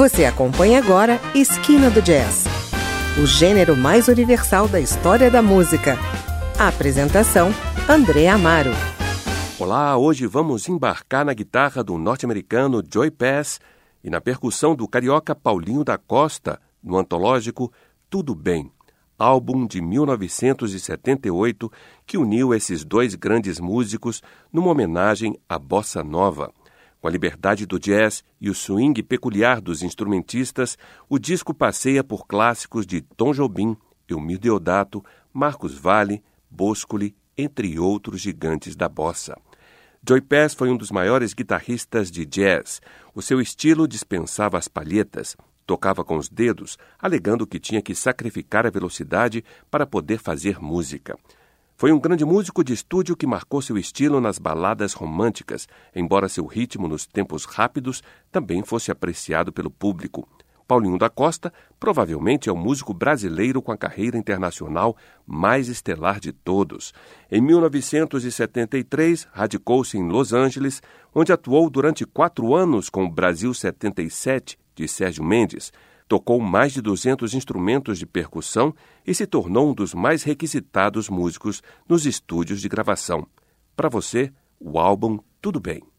Você acompanha agora Esquina do Jazz, o gênero mais universal da história da música. A apresentação: André Amaro. Olá, hoje vamos embarcar na guitarra do norte-americano Joy Pass e na percussão do carioca Paulinho da Costa no antológico Tudo Bem, álbum de 1978 que uniu esses dois grandes músicos numa homenagem à bossa nova. Com a liberdade do jazz e o swing peculiar dos instrumentistas, o disco passeia por clássicos de Tom Jobim, Elmir Deodato, Marcos Valle, Boscoli, entre outros gigantes da bossa. Joy Pass foi um dos maiores guitarristas de jazz. O seu estilo dispensava as palhetas, tocava com os dedos, alegando que tinha que sacrificar a velocidade para poder fazer música. Foi um grande músico de estúdio que marcou seu estilo nas baladas românticas, embora seu ritmo nos tempos rápidos também fosse apreciado pelo público. Paulinho da Costa provavelmente é o músico brasileiro com a carreira internacional mais estelar de todos. Em 1973, radicou-se em Los Angeles, onde atuou durante quatro anos com o Brasil 77, de Sérgio Mendes, Tocou mais de 200 instrumentos de percussão e se tornou um dos mais requisitados músicos nos estúdios de gravação. Para você, o álbum Tudo Bem.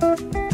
Bye.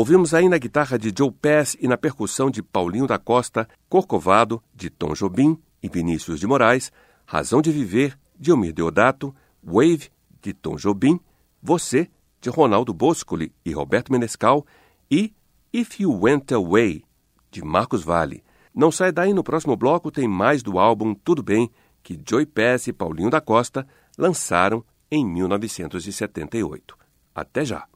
Ouvimos aí na guitarra de Joe Pass e na percussão de Paulinho da Costa, Corcovado, de Tom Jobim e Vinícius de Moraes, Razão de Viver, de Omir Deodato, Wave, de Tom Jobim, Você, de Ronaldo Boscoli e Roberto Menescal, e If You Went Away, de Marcos Vale. Não sai daí, no próximo bloco tem mais do álbum Tudo Bem, que Joy Pass e Paulinho da Costa lançaram em 1978. Até já!